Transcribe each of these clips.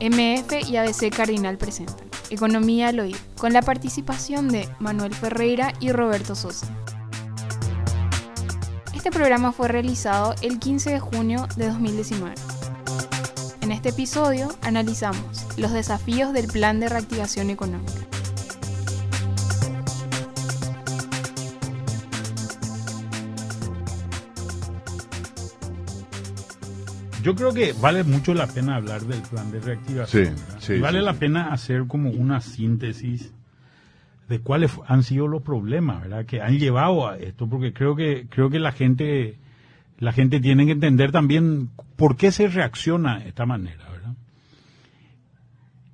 MF y ABC Cardinal presentan Economía al Oír, con la participación de Manuel Ferreira y Roberto Sosa. Este programa fue realizado el 15 de junio de 2019. En este episodio analizamos los desafíos del Plan de Reactivación Económica. Yo creo que vale mucho la pena hablar del plan de reactivación. Sí, sí, vale sí, la pena hacer como una síntesis de cuáles han sido los problemas, ¿verdad? Que han llevado a esto, porque creo que creo que la gente la gente tiene que entender también por qué se reacciona de esta manera, ¿verdad?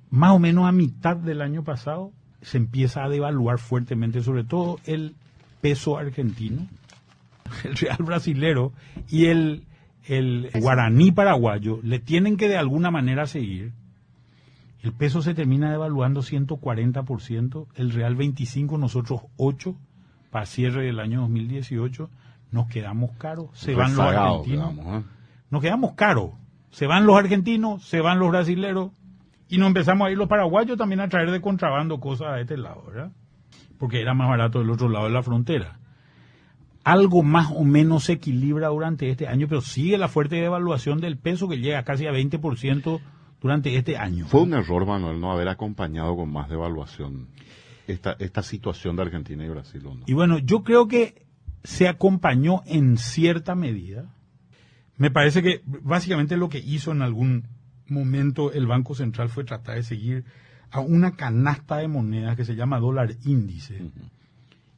Más o menos a mitad del año pasado se empieza a devaluar fuertemente, sobre todo el peso argentino, el real brasilero y el, el guaraní paraguayo le tienen que de alguna manera seguir. El peso se termina devaluando 140%, el real 25, nosotros 8 para cierre del año 2018. Nos quedamos caros, se van los argentinos. digamos, ¿eh? Nos quedamos caros. Se van los argentinos, se van los brasileros y nos empezamos a ir los paraguayos también a traer de contrabando cosas a este lado, ¿verdad? Porque era más barato del otro lado de la frontera. Algo más o menos se equilibra durante este año, pero sigue la fuerte devaluación del peso que llega casi a 20% durante este año. Fue un error, Manuel, no haber acompañado con más devaluación esta, esta situación de Argentina y Brasil. ¿o no? Y bueno, yo creo que se acompañó en cierta medida. Me parece que básicamente lo que hizo en algún momento el Banco Central fue tratar de seguir a una canasta de monedas que se llama dólar índice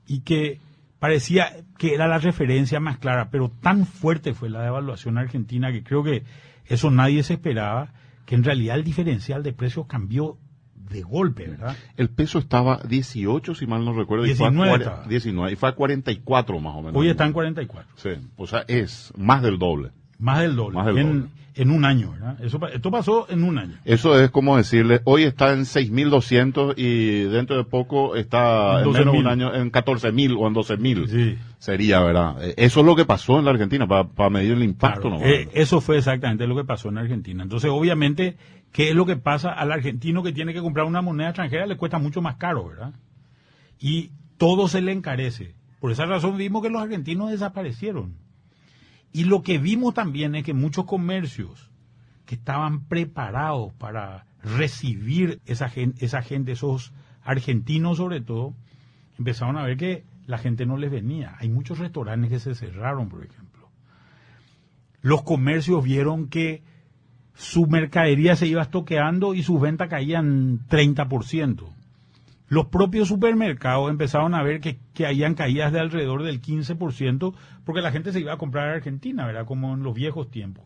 y que parecía que era la referencia más clara, pero tan fuerte fue la devaluación argentina que creo que eso nadie se esperaba, que en realidad el diferencial de precios cambió de golpe, ¿verdad? El peso estaba 18, si mal no recuerdo, y fue a 19 cuare- estaba. 19, y fue a 44 más o menos. Hoy está en 44. Sí, o sea, es más del doble. Más del doble. Más del en, doble. en un año, ¿verdad? Eso, esto pasó en un año. Eso es como decirle, hoy está en 6.200 y dentro de poco está En en menos de un 12.000. año en 14.000 o en 12.000. Sí. Sería, ¿verdad? Eh, Eso es lo que pasó en la Argentina para medir el impacto. Claro, ¿no? eh, eso fue exactamente lo que pasó en Argentina. Entonces, obviamente, ¿qué es lo que pasa al argentino que tiene que comprar una moneda extranjera? Le cuesta mucho más caro, ¿verdad? Y todo se le encarece. Por esa razón vimos que los argentinos desaparecieron. Y lo que vimos también es que muchos comercios que estaban preparados para recibir esa gente, esa gente, esos argentinos sobre todo, empezaron a ver que la gente no les venía. Hay muchos restaurantes que se cerraron, por ejemplo. Los comercios vieron que su mercadería se iba estoqueando y sus ventas caían 30%. Los propios supermercados empezaron a ver que, que habían caídas de alrededor del 15% porque la gente se iba a comprar a Argentina, ¿verdad? Como en los viejos tiempos.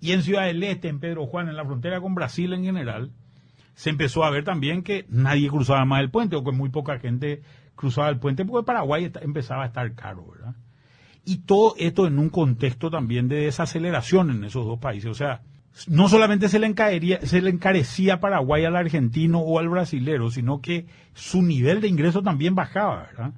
Y en Ciudad del Este, en Pedro Juan, en la frontera con Brasil en general, se empezó a ver también que nadie cruzaba más el puente o que muy poca gente cruzaba el puente porque Paraguay empezaba a estar caro, ¿verdad? Y todo esto en un contexto también de desaceleración en esos dos países. O sea, no solamente se le, se le encarecía Paraguay al argentino o al brasilero, sino que su nivel de ingreso también bajaba, ¿verdad?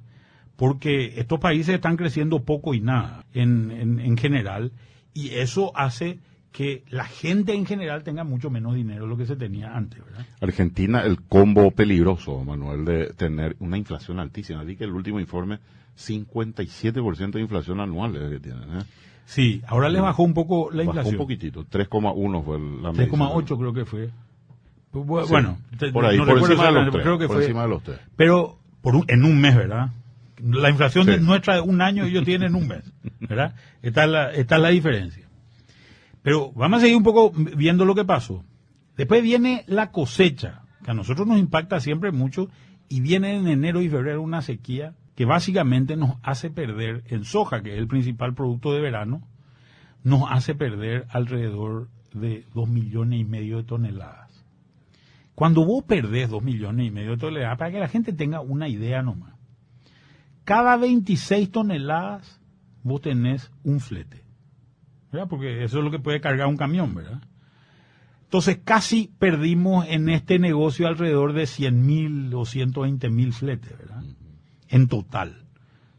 Porque estos países están creciendo poco y nada en, en, en general, y eso hace que la gente en general tenga mucho menos dinero de lo que se tenía antes, ¿verdad? Argentina, el combo peligroso, Manuel, de tener una inflación altísima. Así que el último informe, 57% de inflación anual es que tienen. ¿eh? Sí, ahora le bajó un poco la Bajó inflación. un poquitito, 3,1 fue la medición. 3,8 creo que fue. Sí, Bueno, te- por ahí, no por encima de los tres, creo que por fue. encima de los tres. Pero por un- en un mes, ¿verdad? La inflación Sí. de nuestra de un año ellos tienen un mes, ¿verdad? Esta es la, esta es la diferencia. Pero vamos a seguir un poco viendo lo que pasó. Después viene la cosecha, que a nosotros nos impacta siempre mucho, y viene en enero y febrero una sequía que básicamente nos hace perder en soja, que es el principal producto de verano, nos hace perder alrededor de dos millones y medio de toneladas. Cuando vos perdés dos millones y medio de toneladas, para que la gente tenga una idea nomás, cada 26 toneladas vos tenés un flete. ¿Verdad? Porque eso es lo que puede cargar un camión, ¿verdad? Entonces casi perdimos en este negocio alrededor de 100 mil o 120 mil fletes, ¿verdad? En total.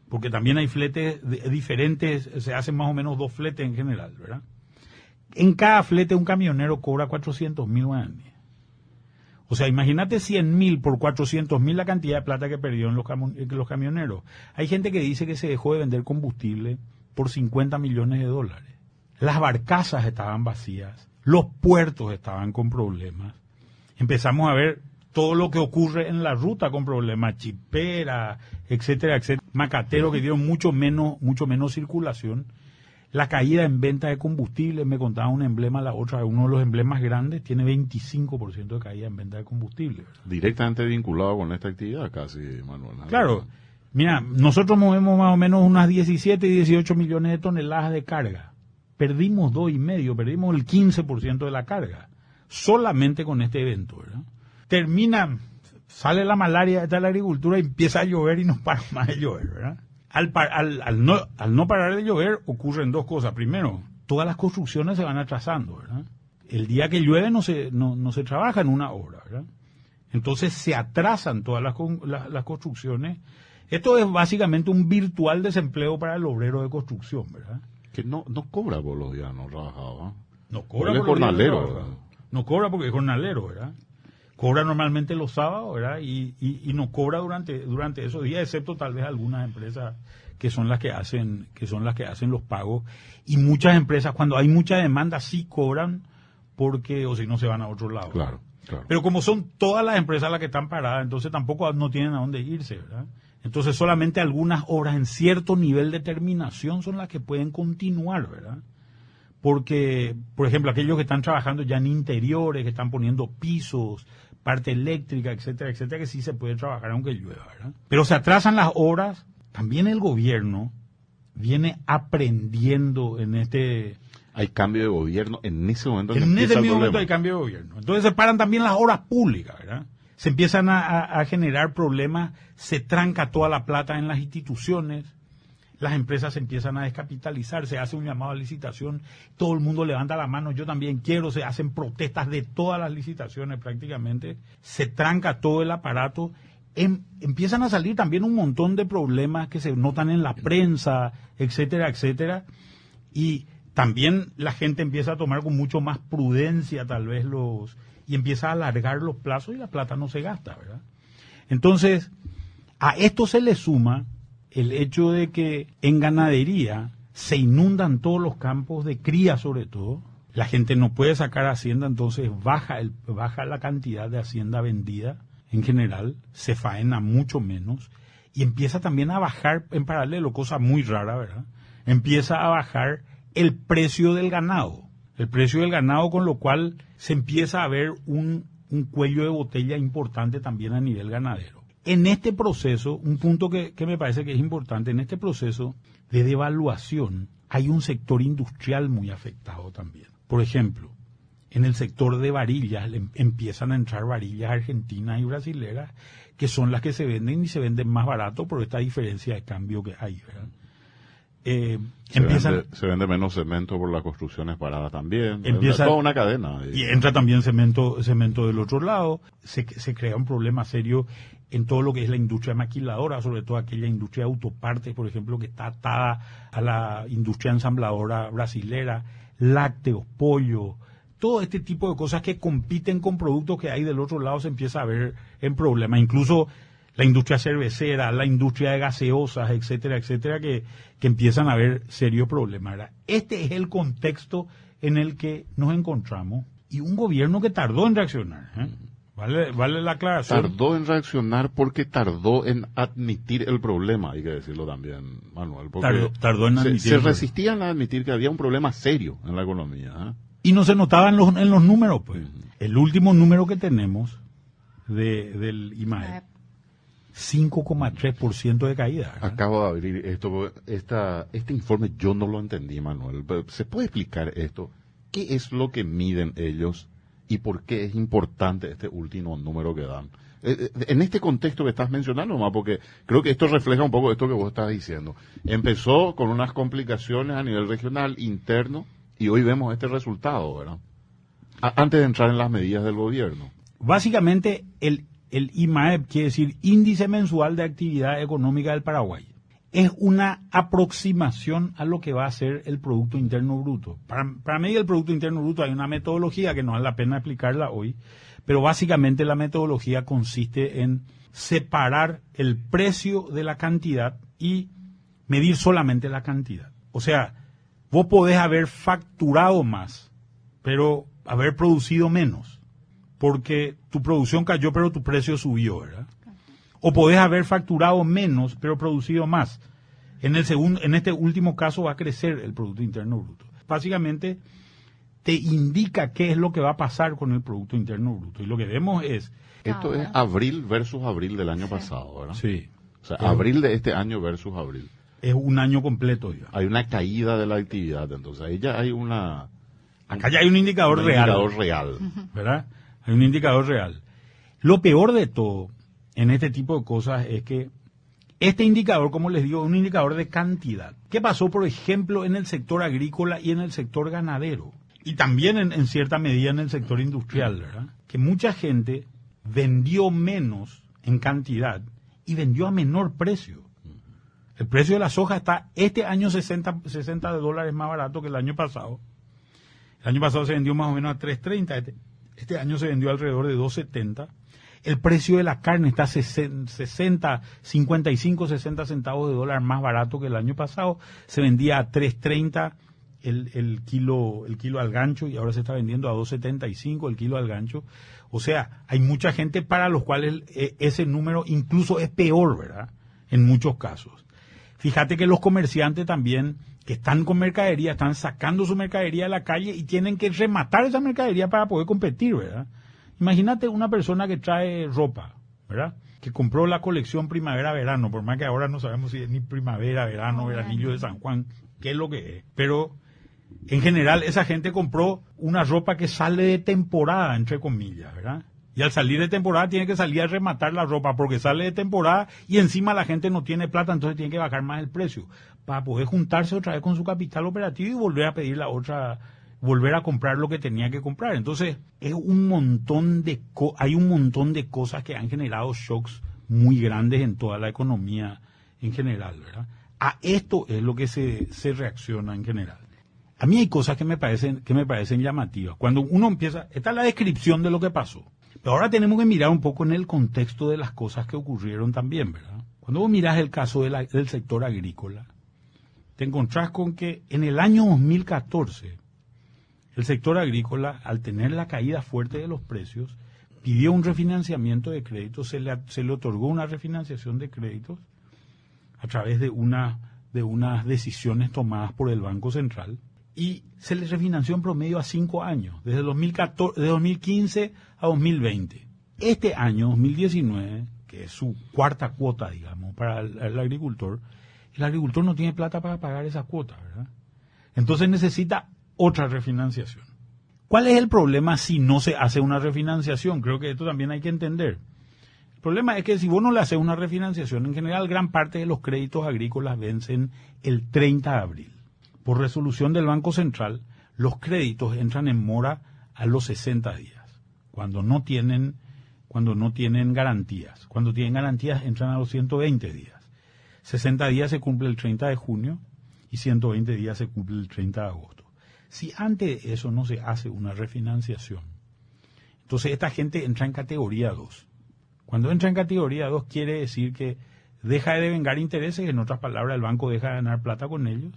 Porque también hay fletes diferentes, se hacen más o menos dos fletes en general, ¿verdad? En cada flete un camionero cobra 400 mil. O sea, imagínate 100 mil por 400 mil la cantidad de plata que perdieron los, los camioneros. Hay gente que dice que se dejó de vender combustible por 50 millones de dólares. Las barcazas estaban vacías, los puertos estaban con problemas. Empezamos a ver todo lo que ocurre en la ruta con problemas, chipera, etcétera, etcétera, macatero que dieron mucho menos, mucho menos circulación. La caída en venta de combustible, me contaba un emblema, la otra, uno de los emblemas grandes, tiene 25% de caída en venta de combustible. Directamente vinculado con esta actividad casi, Manuel. Claro. Mira, nosotros movemos más o menos unas 17 y 18 millones de toneladas de carga. Perdimos dos y medio, perdimos el 15% de la carga. Solamente con este evento, ¿verdad? Termina, sale la malaria de la agricultura y empieza a llover y no para más de llover, ¿verdad? Al, al, no, al no parar de llover ocurren dos cosas. Primero, todas las construcciones se van atrasando, ¿verdad? El día que llueve no se, no, no se trabaja en una obra, ¿verdad? Entonces se atrasan todas las, las construcciones esto es básicamente un virtual desempleo para el obrero de construcción, ¿verdad? Que no, no cobra por los días no trabajados. No cobra por jornalero, No cobra porque es jornalero, ¿verdad? Cobra normalmente los sábados, ¿verdad? Y, y, no cobra durante, durante esos días, excepto tal vez algunas empresas que son las que hacen, que son las que hacen los pagos. Y muchas empresas, cuando hay mucha demanda, sí cobran porque, o si no, se van a otro lado. Claro, claro. Pero como son todas las empresas las que están paradas, entonces tampoco no tienen a dónde irse, ¿verdad? Entonces solamente algunas obras en cierto nivel de terminación son las que pueden continuar, ¿verdad? Porque, por ejemplo, aquellos que están trabajando ya en interiores, que están poniendo pisos, parte eléctrica, etcétera, etcétera, que sí se puede trabajar aunque llueva, ¿verdad? Pero se atrasan las obras, también el gobierno viene aprendiendo en este... Hay cambio de gobierno en ese momento. En ese momento hay cambio de gobierno. Entonces se paran también las obras públicas, ¿verdad? se empiezan a, generar problemas, se tranca toda la plata en las instituciones, las empresas empiezan a descapitalizar, se hace un llamado a licitación, todo el mundo levanta la mano, yo también quiero, se hacen protestas de todas las licitaciones prácticamente, se tranca todo el aparato, em, empiezan a salir también un montón de problemas que se notan en la prensa, etcétera, etcétera, y también la gente empieza a tomar con mucho más prudencia tal vez los y empieza a alargar los plazos y la plata no se gasta, ¿verdad? Entonces, a esto se le suma el hecho de que en ganadería se inundan todos los campos de cría sobre todo, la gente no puede sacar hacienda, entonces baja, el, baja la cantidad de hacienda vendida en general, se faena mucho menos y empieza también a bajar en paralelo, cosa muy rara, ¿verdad? Empieza a bajar el precio del ganado el precio del ganado, con lo cual se empieza a ver un, cuello de botella importante también a nivel ganadero. En este proceso, un punto que, me parece que es importante, en este proceso de devaluación hay un sector industrial muy afectado también. Por ejemplo, en el sector de varillas empiezan a entrar varillas argentinas y brasileras que son las que se venden y se venden más barato por esta diferencia de cambio que hay. ¿verdad? Eh, se, vende, menos cemento por las construcciones paradas también. Empieza toda una cadena. Y entra también cemento, cemento del otro lado. Se, se crea un problema serio en todo lo que es la industria maquiladora, sobre todo aquella industria de autopartes, por ejemplo, que está atada a la industria ensambladora brasilera, lácteos, pollo, todo este tipo de cosas que compiten con productos que hay del otro lado se empieza a ver en problema. Incluso la industria cervecera, la industria de gaseosas, etcétera, etcétera, que, que empiezan a haber serios problemas. Este es el contexto en el que nos encontramos y un gobierno que tardó en reaccionar. ¿eh? Vale, vale la aclaración. Tardó en reaccionar porque tardó en admitir el problema, hay que decirlo también, Manuel. tardó, en admitir. Se, resistían a admitir que había un problema serio en la economía. ¿eh? Y no se notaba en los, en los números, pues. El último número que tenemos de, del IMAE 5,3% de caída. Acabo de abrir esto, esta, este informe yo no lo entendí, Manuel. ¿Se puede explicar esto? ¿Qué es lo que miden ellos y por qué es importante este último número que dan? Eh, eh, en este contexto que estás mencionando, más porque creo que esto refleja un poco esto que vos estás diciendo. Empezó con unas complicaciones a nivel regional, interno, y hoy vemos este resultado, ¿verdad? antes de entrar en las medidas del gobierno. Básicamente, el el IMAEP quiere decir Índice Mensual de Actividad Económica del Paraguay. Es una aproximación a lo que va a ser el Producto Interno Bruto. Para, para medir el Producto Interno Bruto hay una metodología que no vale la pena explicarla hoy, pero básicamente la metodología consiste en separar el precio de la cantidad y medir solamente la cantidad. O sea, vos podés haber facturado más, pero haber producido menos, porque tu producción cayó, pero tu precio subió, ¿verdad? O podés haber facturado menos, pero producido más. En, el segundo, en este último caso va a crecer el Producto Interno Bruto. Básicamente, te indica qué es lo que va a pasar con el Producto Interno Bruto. Y lo que vemos es... Esto es abril versus abril del año pasado, ¿verdad? Sí. O sea, abril de este año versus abril. Es un año completo ya. Hay una caída de la actividad, entonces ahí ya hay una... Acá ya hay un indicador un real. indicador real. ¿Verdad? Hay un indicador real. Lo peor de todo en este tipo de cosas es que este indicador, como les digo, es un indicador de cantidad. ¿Qué pasó, por ejemplo, en el sector agrícola y en el sector ganadero? Y también en, cierta medida en el sector industrial, ¿verdad? Que mucha gente vendió menos en cantidad y vendió a menor precio. El precio de la soja está este año 60, 60 dólares más barato que el año pasado. El año pasado se vendió más o menos a 3.30, este, este año se vendió alrededor de 2.70. El precio de la carne está 60, 55, 60 centavos de dólar más barato que el año pasado. Se vendía a 3.30 el, kilo, el kilo al gancho y ahora se está vendiendo a 2.75 el kilo al gancho. O sea, hay mucha gente para los cuales eh, ese número incluso es peor, ¿verdad? En muchos casos. Fíjate que los comerciantes también que están con mercadería, están sacando su mercadería a la calle y tienen que rematar esa mercadería para poder competir, ¿verdad? Imagínate una persona que trae ropa, ¿verdad? Que compró la colección primavera-verano, por más que ahora no sabemos si es ni primavera, verano, veranillo de San Juan, qué es lo que es. Pero en general esa gente compró una ropa que sale de temporada, entre comillas, ¿verdad? Y al salir de temporada tiene que salir a rematar la ropa porque sale de temporada y encima la gente no tiene plata, entonces tiene que bajar más el precio para poder juntarse otra vez con su capital operativo y volver a pedir la otra, volver a comprar lo que tenía que comprar. Entonces, es un montón de, hay un montón de cosas que han generado shocks muy grandes en toda la economía en general, ¿verdad? A esto es lo que se, se reacciona en general. A mí hay cosas que me parecen, que me parecen llamativas. Cuando uno empieza, esta es la descripción de lo que pasó. Pero ahora tenemos que mirar un poco en el contexto de las cosas que ocurrieron también, ¿verdad? Cuando vos mirás el caso del sector agrícola, te encontrás con que en el año 2014, el sector agrícola, al tener la caída fuerte de los precios, pidió un refinanciamiento de créditos, se le, se le otorgó una refinanciación de créditos a través de, una, de unas decisiones tomadas por el Banco Central y se le refinanció en promedio a cinco años, desde 2014, de 2015 a 2020. Este año, 2019, que es su cuarta cuota, digamos, para el, el agricultor, el agricultor no tiene plata para pagar esa cuota, ¿verdad? Entonces necesita otra refinanciación. ¿Cuál es el problema si no se hace una refinanciación? Creo que esto también hay que entender. El problema es que si vos no le haces una refinanciación, en general gran parte de los créditos agrícolas vencen el 30 de abril. Por resolución del Banco Central, los créditos entran en mora a los 60 días, cuando no tienen, cuando no tienen garantías. Cuando tienen garantías entran a los 120 días. 60 días se cumple el 30 de junio y 120 días se cumple el 30 de agosto. Si antes de eso no se hace una refinanciación, entonces esta gente entra en categoría 2. Cuando entra en categoría 2 quiere decir que deja de devengar intereses, en otras palabras el banco deja de ganar plata con ellos.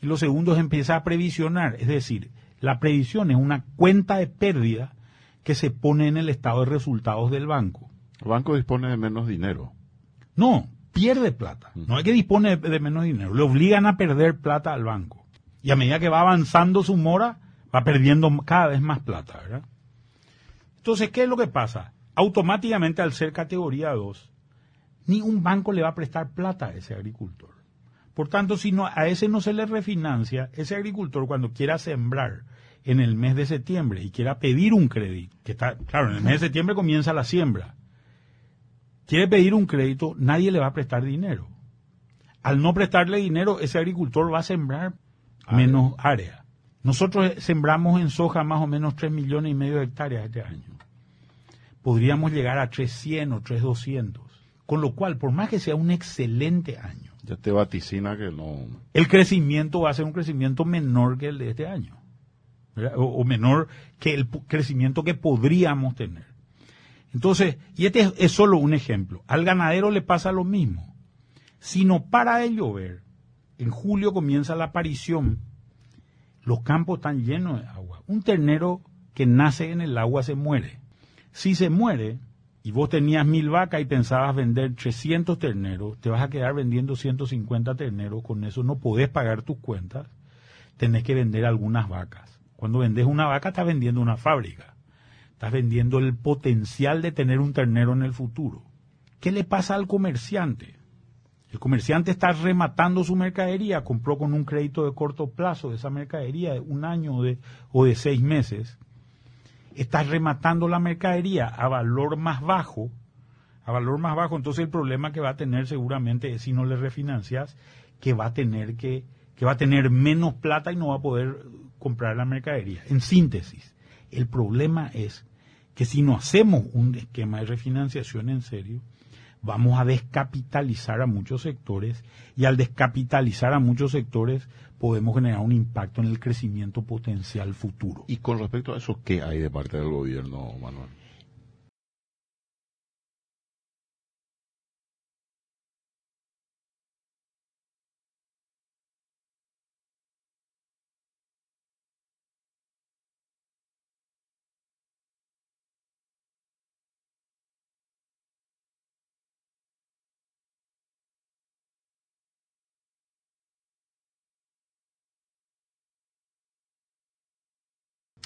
Y lo segundo es empieza a previsionar, es decir, la previsión es una cuenta de pérdida que se pone en el estado de resultados del banco. El banco dispone de menos dinero. No, pierde plata. No es que dispone de menos dinero, le obligan a perder plata al banco. Y a medida que va avanzando su mora, va perdiendo cada vez más plata, ¿verdad? Entonces, ¿qué es lo que pasa? Automáticamente al ser categoría 2, ni un banco le va a prestar plata a ese agricultor. Por tanto, si no, a ese no se le refinancia, ese agricultor cuando quiera sembrar en el mes de septiembre y quiera pedir un crédito, que está, claro, en el mes de septiembre comienza la siembra, quiere pedir un crédito, nadie le va a prestar dinero. Al no prestarle dinero, ese agricultor va a sembrar menos área. Nosotros sembramos en soja más o menos 3 millones y medio de hectáreas este año. Podríamos llegar a 300 o 3200. Con lo cual, por más que sea un excelente año, Ya te vaticina que no. el crecimiento va a ser un crecimiento menor que el de este año. o, o, menor que el crecimiento que podríamos tener. Entonces, y este es, es, solo un ejemplo, al ganadero le pasa lo mismo. Si no para de llover, en julio comienza la aparición, los campos están llenos de agua. Un ternero que nace en el agua se muere. Si se muere, y vos tenías mil vacas y pensabas vender 300 terneros, te vas a quedar vendiendo 150 terneros, con eso no podés pagar tus cuentas, tenés que vender algunas vacas. Cuando vendes una vaca estás vendiendo una fábrica, estás vendiendo el potencial de tener un ternero en el futuro. ¿Qué le pasa al comerciante? El comerciante está rematando su mercadería, compró con un crédito de corto plazo esa mercadería de un año o de, de seis meses, estás rematando la mercadería a valor más bajo, a valor más bajo, entonces el problema que va a tener seguramente es si no le refinancias, que va a tener que, que va a tener menos plata y no va a poder comprar la mercadería. En síntesis, el problema es que si no hacemos un esquema de refinanciación en serio, vamos a descapitalizar a muchos sectores y al descapitalizar a muchos sectores podemos generar un impacto en el crecimiento potencial futuro. Y con respecto a eso, ¿qué hay de parte del gobierno, Manuel?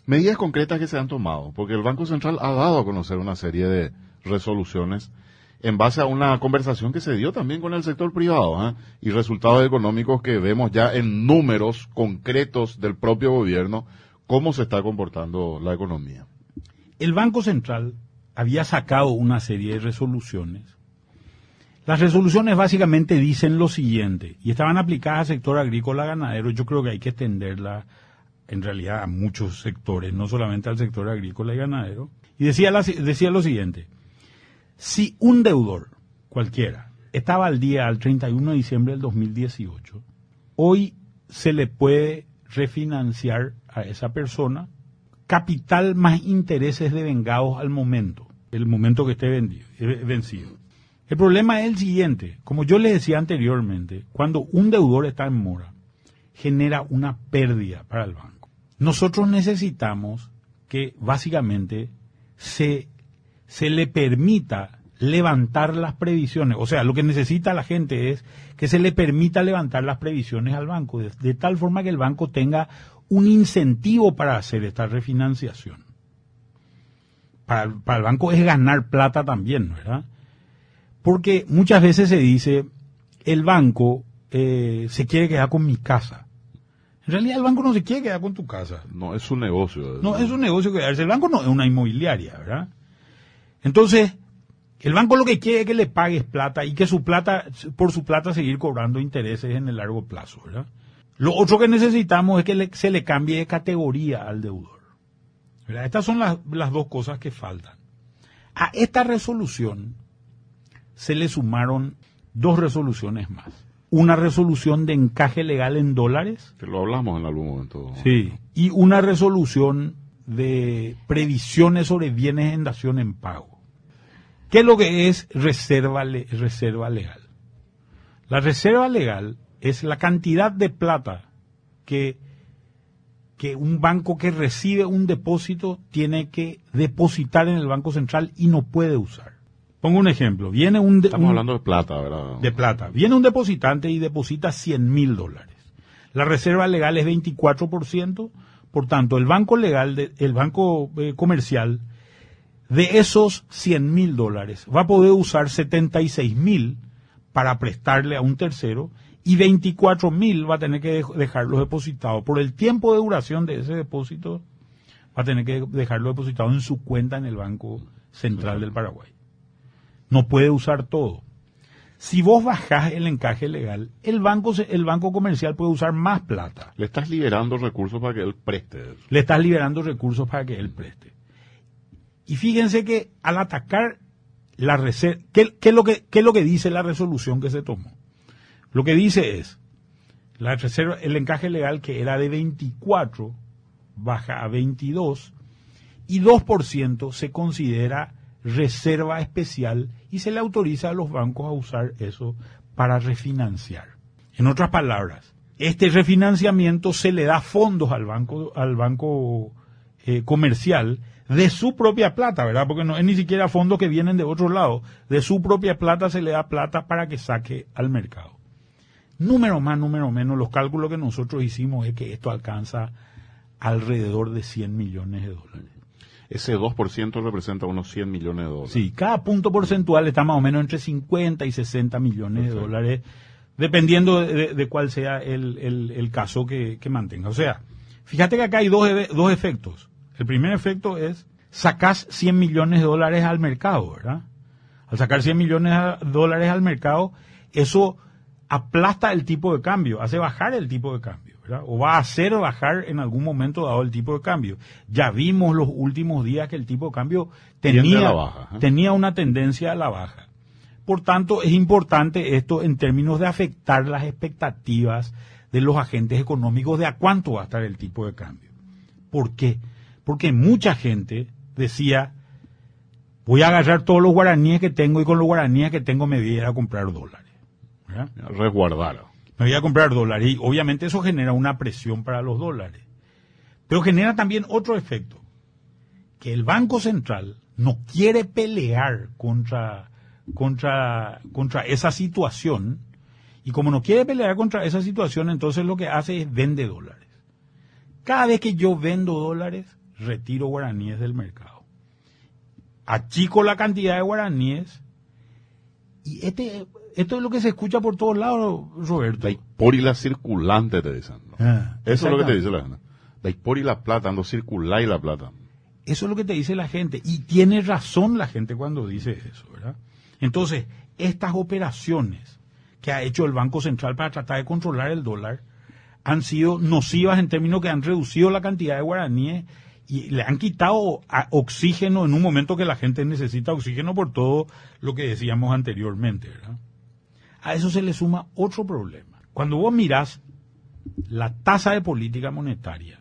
Medidas concretas que se han tomado, porque el Banco Central ha dado a conocer una serie de resoluciones en base a una conversación que se dio también con el sector privado ¿eh? y resultados económicos que vemos ya en números concretos del propio gobierno, cómo se está comportando la economía. El Banco Central había sacado una serie de resoluciones. Las resoluciones básicamente dicen lo siguiente, y estaban aplicadas al sector agrícola ganadero, yo creo que hay que extenderla en realidad a muchos sectores, no solamente al sector agrícola y ganadero, y decía, lo siguiente, si un deudor, cualquiera, estaba al día al 31 de diciembre del 2018, hoy se le puede refinanciar a esa persona capital más intereses devengados al momento, el momento que esté eh, vencido. El problema es el siguiente, como yo les decía anteriormente, cuando un deudor está en mora, genera una pérdida para el banco nosotros necesitamos que básicamente se, se le permita levantar las previsiones. O sea, lo que necesita la gente es que se le permita levantar las previsiones al banco, de, tal forma que el banco tenga un incentivo para hacer esta refinanciación. Para, el banco es ganar plata también, ¿verdad? Porque muchas veces se dice, el banco eh, se quiere quedar con mi casa. En realidad el banco no se quiere quedar con tu casa. No, es un negocio. No, es un negocio quedarse. El banco no es una inmobiliaria, ¿verdad? Entonces, el banco lo que quiere es que le pagues plata y que su plata, por su plata seguir cobrando intereses en el largo plazo, ¿verdad? Lo otro que necesitamos es que se le cambie de categoría al deudor. ¿verdad? Estas son las, las dos cosas que faltan. A esta resolución se le sumaron dos resoluciones más una resolución de encaje legal en dólares. Que lo hablamos en algún momento. Sí, y una resolución de previsiones sobre bienes en dación en pago. ¿Qué es lo que es reserva, reserva legal? La reserva legal es la cantidad de plata que, que un banco que recibe un depósito tiene que depositar en el Banco Central y no puede usar. Pongo un ejemplo. Viene un, Estamos hablando de plata, ¿verdad? De plata. Viene un depositante y deposita 100 mil dólares. La reserva legal es 24%, por tanto, el banco legal, el banco eh, comercial, de esos 100 mil dólares, va a poder usar 76 mil para prestarle a un tercero y 24 mil va a tener que dejarlo depositado. Por el tiempo de duración de ese depósito, va a tener que dejarlo depositado en su cuenta en el Banco Central del Paraguay no puede usar todo. Si vos bajás el encaje legal, el banco, el banco comercial puede usar más plata. Le estás liberando recursos para que él preste. Le estás liberando recursos para que él preste. Y fíjense que al atacar la reserva, ¿qué, es lo que, ¿qué es lo que dice la resolución que se tomó? Lo que dice es, la reserva, el encaje legal que era de 24, baja a 22 y 2% se considera reserva especial y se le autoriza a los bancos a usar eso para refinanciar. En otras palabras, este refinanciamiento se le da fondos al banco, al banco eh, comercial de su propia plata, ¿verdad? Porque no es ni siquiera fondos que vienen de otro lado. De su propia plata se le da plata para que saque al mercado. Número más, número menos, los cálculos que nosotros hicimos es que esto alcanza alrededor de 100 millones de dólares. Ese 2% representa unos 100 millones de dólares. Sí, cada punto porcentual está más o menos entre 50 y 60 millones de dólares, dependiendo de, cuál sea el, caso que, mantenga. O sea, fíjate que acá hay dos, dos efectos. El primer efecto es sacas 100 millones de dólares al mercado, ¿verdad? Al sacar 100 millones de dólares al mercado, eso aplasta el tipo de cambio, hace bajar el tipo de cambio, ¿verdad? o va a hacer bajar en algún momento dado el tipo de cambio. Ya vimos los últimos días que el tipo de cambio tenía, ¿eh? tenía una tendencia a la baja. Por tanto, es importante esto en términos de afectar las expectativas de los agentes económicos de a cuánto va a estar el tipo de cambio. ¿Por qué? Porque mucha gente decía, voy a agarrar todos los guaraníes que tengo y con los guaraníes que tengo me voy a ir a comprar dólares. Resguardar. Me voy a comprar dólares y obviamente eso genera una presión para los dólares. Pero genera también otro efecto, que el Banco Central no quiere pelear contra, contra, contra esa situación y como no quiere pelear contra esa situación, entonces lo que hace es vende dólares. Cada vez que yo vendo dólares, retiro guaraníes del mercado. Achico la cantidad de guaraníes y este esto es lo que se escucha por todos lados, Roberto. La la circulante, te dicen. Ah, eso es lo que te dice la gente. La y la plata, ando circular y la plata. Eso es lo que te dice la gente. Y tiene razón la gente cuando dice eso, ¿verdad? Entonces, estas operaciones que ha hecho el Banco Central para tratar de controlar el dólar han sido nocivas en términos que han reducido la cantidad de guaraníes y le han quitado oxígeno en un momento que la gente necesita oxígeno por todo lo que decíamos anteriormente, ¿verdad? A eso se le suma otro problema. Cuando vos mirás la tasa de política monetaria,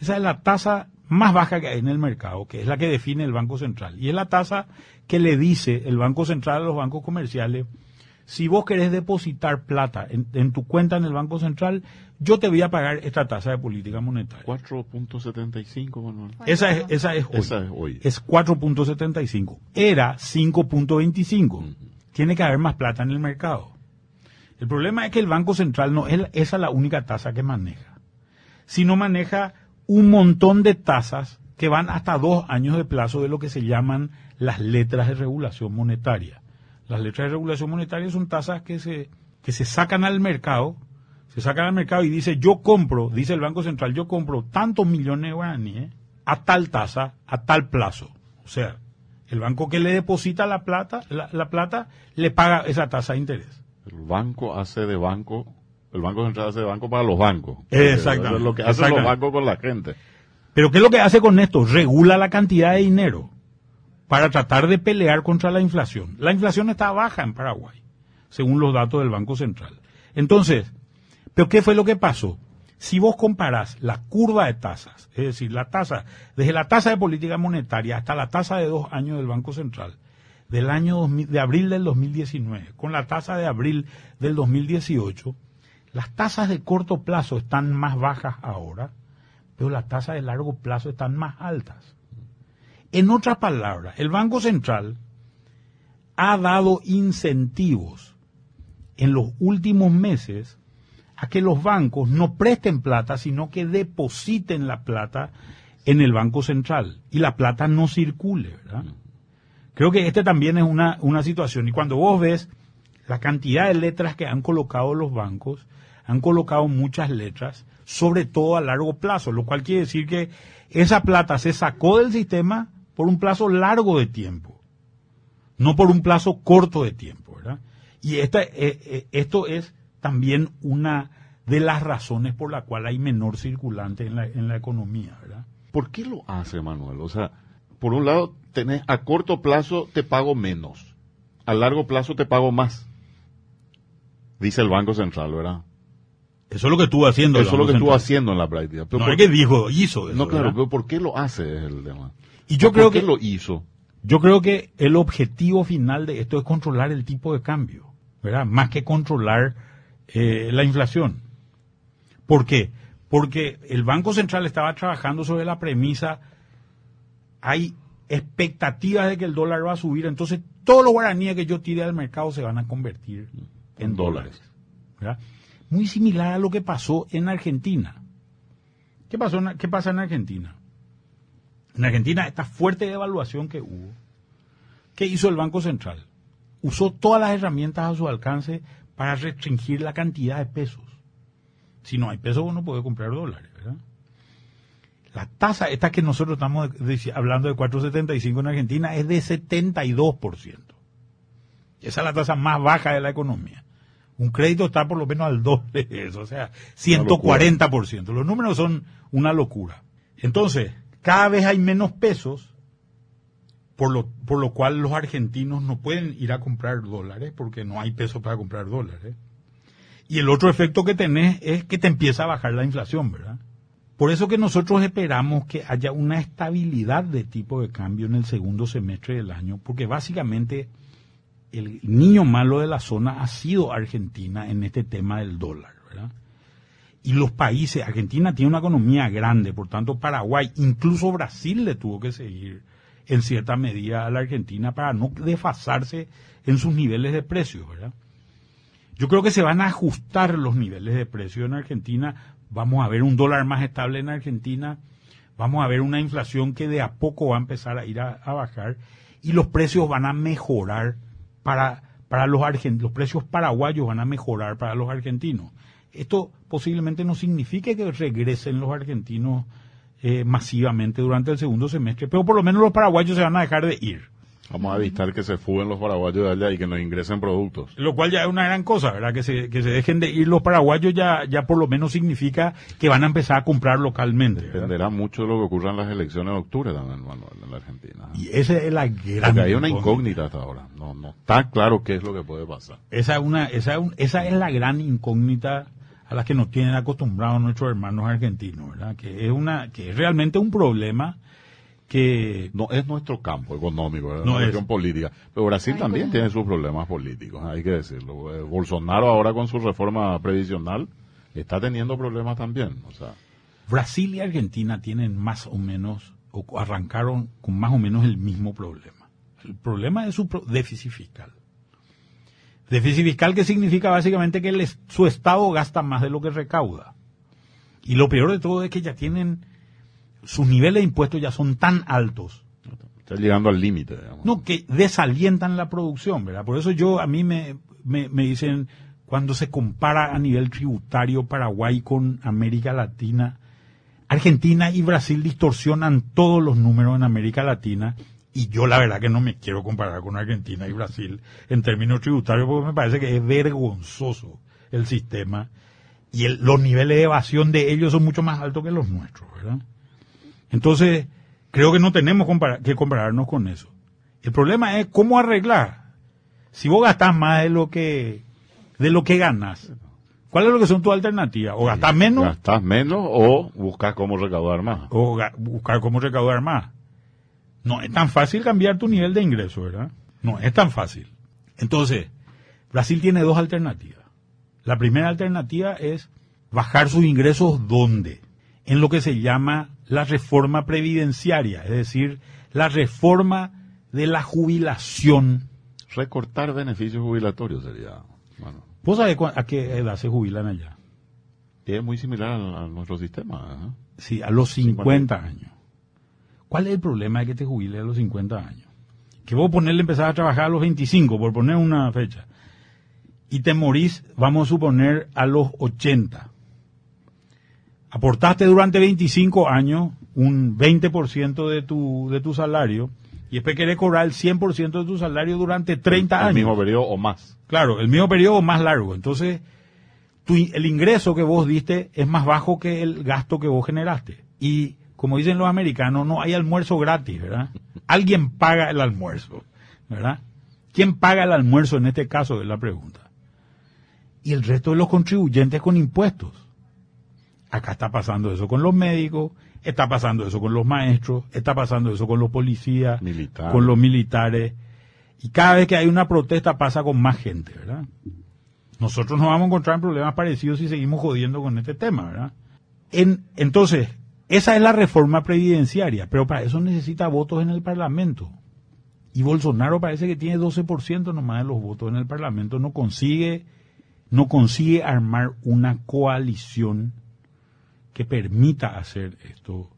esa es la tasa más baja que hay en el mercado, que es la que define el Banco Central. Y es la tasa que le dice el Banco Central a los bancos comerciales, si vos querés depositar plata en, tu cuenta en el Banco Central, yo te voy a pagar esta tasa de política monetaria. 4.75, Manuel. Esa es, esa es hoy. Esa es hoy. Es 4.75. Era 5.25 tiene que haber más plata en el mercado. El problema es que el Banco Central no es esa la única tasa que maneja, sino maneja un montón de tasas que van hasta dos años de plazo de lo que se llaman las letras de regulación monetaria. Las letras de regulación monetaria son tasas que se, que se sacan al mercado, se sacan al mercado y dice yo compro, dice el Banco Central, yo compro tantos millones de guaraníes a tal tasa, a tal plazo. O sea, el banco que le deposita la plata, la, plata, le paga esa tasa de interés. El banco hace de banco, el Banco Central hace de banco para los bancos. Exactamente. Es lo que hacen los bancos con la gente. Pero ¿qué es lo que hace con esto? Regula la cantidad de dinero para tratar de pelear contra la inflación. La inflación está baja en Paraguay, según los datos del Banco Central. Entonces, ¿pero qué fue lo que pasó? Si vos comparás la curva de tasas, es decir, la tasa, desde la tasa de política monetaria hasta la tasa de dos años del Banco Central, del año de abril del 2019, con la tasa de abril del 2018, las tasas de corto plazo están más bajas ahora, pero las tasas de largo plazo están más altas. En otras palabras, el Banco Central ha dado incentivos en los últimos meses a que los bancos no presten plata, sino que depositen la plata en el Banco Central y la plata no circule, ¿verdad? Creo que este también es una, una situación. Y cuando vos ves la cantidad de letras que han colocado los bancos, han colocado muchas letras, sobre todo a largo plazo, lo cual quiere decir que esa plata se sacó del sistema por un plazo largo de tiempo, no por un plazo corto de tiempo, ¿verdad? Y esta, eh, eh, esto es también una de las razones por la cual hay menor circulante en la, en la economía, ¿verdad? ¿Por qué lo hace, Manuel? O sea, por un lado, tenés, a corto plazo te pago menos, a largo plazo te pago más, dice el Banco Central, ¿verdad? Eso es lo que estuvo haciendo. Eso es lo que estuvo haciendo en la práctica. Pero No por- es que dijo, hizo eso. no, claro, ¿verdad? pero ¿por qué lo hace es el tema? Y yo ¿Por creo qué que lo hizo? Yo creo que el objetivo final de esto es controlar el tipo de cambio, ¿verdad? Más que controlar eh, la inflación. ¿Por qué? Porque el Banco Central estaba trabajando sobre la premisa, hay expectativas de que el dólar va a subir, entonces todos los guaraníes que yo tire al mercado se van a convertir en dólares. dólares. ¿verdad? Muy similar a lo que pasó en Argentina. ¿Qué, pasó en- ¿Qué pasa en Argentina? En Argentina, esta fuerte devaluación que hubo, ¿qué hizo el Banco Central? Usó todas las herramientas a su alcance para restringir la cantidad de pesos. Si no hay pesos, uno puede comprar dólares, ¿verdad? La tasa, esta que nosotros estamos hablando de 4,75 en Argentina, es de 72%. Esa es la tasa más baja de la economía. Un crédito está por lo menos al doble de eso, o sea, 140%. Los números son una locura. Entonces, cada vez hay menos pesos, por lo, por lo cual los argentinos no pueden ir a comprar dólares porque no hay pesos para comprar dólares. Y el otro efecto que tenés es que te empieza a bajar la inflación, ¿verdad? Por eso que nosotros esperamos que haya una estabilidad de tipo de cambio en el segundo semestre del año, porque básicamente el niño malo de la zona ha sido Argentina en este tema del dólar, ¿verdad? Y los países, Argentina tiene una economía grande, por tanto Paraguay, incluso Brasil le tuvo que seguir en cierta medida a la Argentina para no desfasarse en sus niveles de precios, ¿verdad? Yo creo que se van a ajustar los niveles de precio en Argentina. Vamos a ver un dólar más estable en Argentina. Vamos a ver una inflación que de a poco va a empezar a ir a, bajar. Y los precios van a mejorar para, para los argentinos. Los precios paraguayos van a mejorar para los argentinos. Esto posiblemente no signifique que regresen los argentinos eh, masivamente durante el segundo semestre, pero por lo menos los paraguayos se van a dejar de ir. Vamos a evitar que se fuguen los paraguayos de allá y que nos ingresen productos. Lo cual ya es una gran cosa, ¿verdad? Que se, que se dejen de ir los paraguayos ya, ya por lo menos significa que van a empezar a comprar localmente. ¿verdad? Dependerá mucho de lo que ocurra en las elecciones de octubre también, Manuel, en la Argentina. Y esa es la gran Porque hay una incógnita hasta ahora. No, no está claro qué es lo que puede pasar. Esa es, una, esa, es un- esa es la gran incógnita a la que nos tienen acostumbrados nuestros hermanos argentinos, ¿verdad? Que es, una, que es realmente un problema que No es nuestro campo económico, es No una es. cuestión política. Pero Brasil también tiene sus problemas políticos, hay que decirlo. Eh, Bolsonaro ahora con su reforma previsional está teniendo problemas también. O sea, Brasil y Argentina tienen más o menos, o arrancaron con más o menos el mismo problema. El problema es su pro- déficit fiscal. Déficit fiscal que significa básicamente que el su Estado gasta más de lo que recauda. Y lo peor de todo es que ya tienen, sus niveles de impuestos ya son tan altos, está llegando al límite, digamos. no, que desalientan la producción, ¿verdad? Por eso yo, a mí me, me, me dicen, cuando se compara a nivel tributario Paraguay con América Latina, Argentina y Brasil distorsionan todos los números en América Latina y yo la verdad que no me quiero comparar con Argentina y Brasil en términos tributarios porque me parece que es vergonzoso el sistema y el- los niveles de evasión de ellos son mucho más altos que los nuestros, ¿verdad? Entonces, creo que no tenemos compara- que compararnos con eso. El problema es cómo arreglar. Si vos gastás más de lo que de lo que ganas, ¿cuál es lo que son tus alternativas? O gastás menos Gastás menos o buscas cómo recaudar más. o buscar cómo recaudar más. No es tan fácil cambiar tu nivel de ingreso, ¿verdad? No es tan fácil. Entonces, Brasil tiene dos alternativas. La primera alternativa es bajar sus ingresos ¿dónde? En lo que se llama la reforma previdenciaria, es decir, la reforma de la jubilación. Recortar beneficios jubilatorios sería, bueno, ¿Vos sabés a qué edad se jubilan allá? es muy similar a, nuestro sistema. ¿eh? Sí, a los 50 años. ¿Cuál es el problema de que te jubiles a los 50 años? Que vos ponerle empezar a trabajar a los 25, por poner una fecha, y te morís, vamos a suponer, a los 80. Aportaste durante 25 años un 20% de tu, de tu salario, y después querés cobrar el 100% de tu salario durante 30 El años. mismo periodo o más. Claro, el mismo periodo más largo. Entonces, tu el ingreso que vos diste es más bajo que el gasto que vos generaste. Y como dicen los americanos, no hay almuerzo gratis, ¿verdad? Alguien paga el almuerzo, ¿verdad? ¿Quién paga el almuerzo en este caso? Es la pregunta. y el resto de los contribuyentes con impuestos. Acá está pasando eso con los médicos, está pasando eso con los maestros, está pasando eso con los policías, con los militares. Y cada vez que hay una protesta pasa con más gente, ¿verdad? Nosotros nos vamos a encontrar en problemas parecidos si seguimos jodiendo con este tema, ¿verdad? En, entonces, esa es la reforma previdenciaria, pero para eso necesita votos en el Parlamento. Y Bolsonaro parece que tiene 12% nomás de los votos en el Parlamento, no consigue, no consigue armar una coalición que permita hacer esto.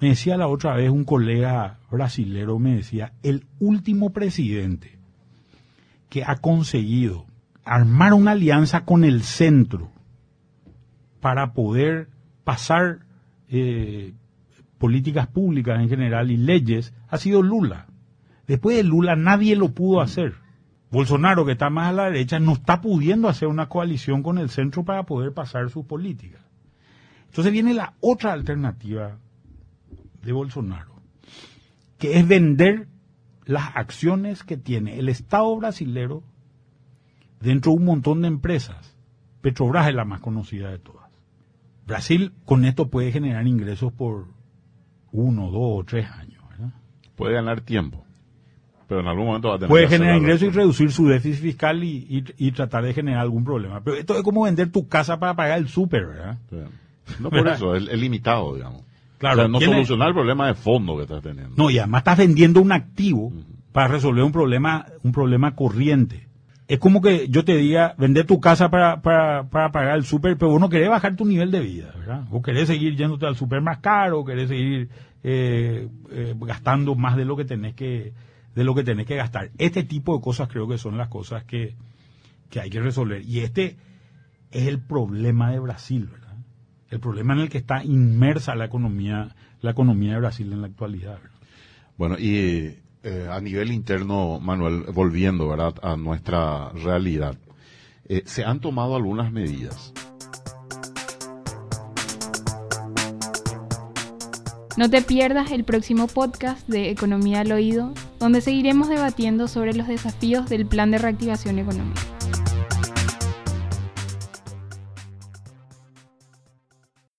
Me decía la otra vez un colega brasilero, me decía, el último presidente que ha conseguido armar una alianza con el centro para poder pasar eh, políticas públicas en general y leyes ha sido Lula. Después de Lula nadie lo pudo hacer. Bolsonaro, que está más a la derecha, no está pudiendo hacer una coalición con el centro para poder pasar sus políticas. Entonces viene la otra alternativa de Bolsonaro, que es vender las acciones que tiene el Estado brasilero dentro de un montón de empresas. Petrobras es la más conocida de todas. Brasil con esto puede generar ingresos por uno, dos o tres años. ¿verdad? Puede ganar tiempo. Pero en algún momento va a tener Puede que generar ingresos y reducir su déficit fiscal y, y- y tratar de generar algún problema. Pero esto es como vender tu casa para pagar el súper, ¿verdad? Sí. No por eso, es, es limitado, digamos. Claro, O sea, no solucionar el problema de fondo que estás teniendo. No, y además estás vendiendo un activo para resolver un problema, un problema corriente. Es como que yo te diga, vender tu casa para, para, para pagar el súper, pero vos no querés bajar tu nivel de vida, ¿verdad? O querés seguir yéndote al súper más caro, querés seguir eh, eh, gastando más de lo que tenés que de lo que tenés que gastar. Este tipo de cosas creo que son las cosas que, que hay que resolver. Y este es el problema de Brasil, ¿verdad? El problema en el que está inmersa la economía, la economía de Brasil en la actualidad. ¿verdad? Bueno, y eh, a nivel interno, Manuel, volviendo a nuestra realidad, eh, se han tomado algunas medidas. No te pierdas el próximo podcast de Economía al Oído, donde seguiremos debatiendo sobre los desafíos del Plan de Reactivación Económica.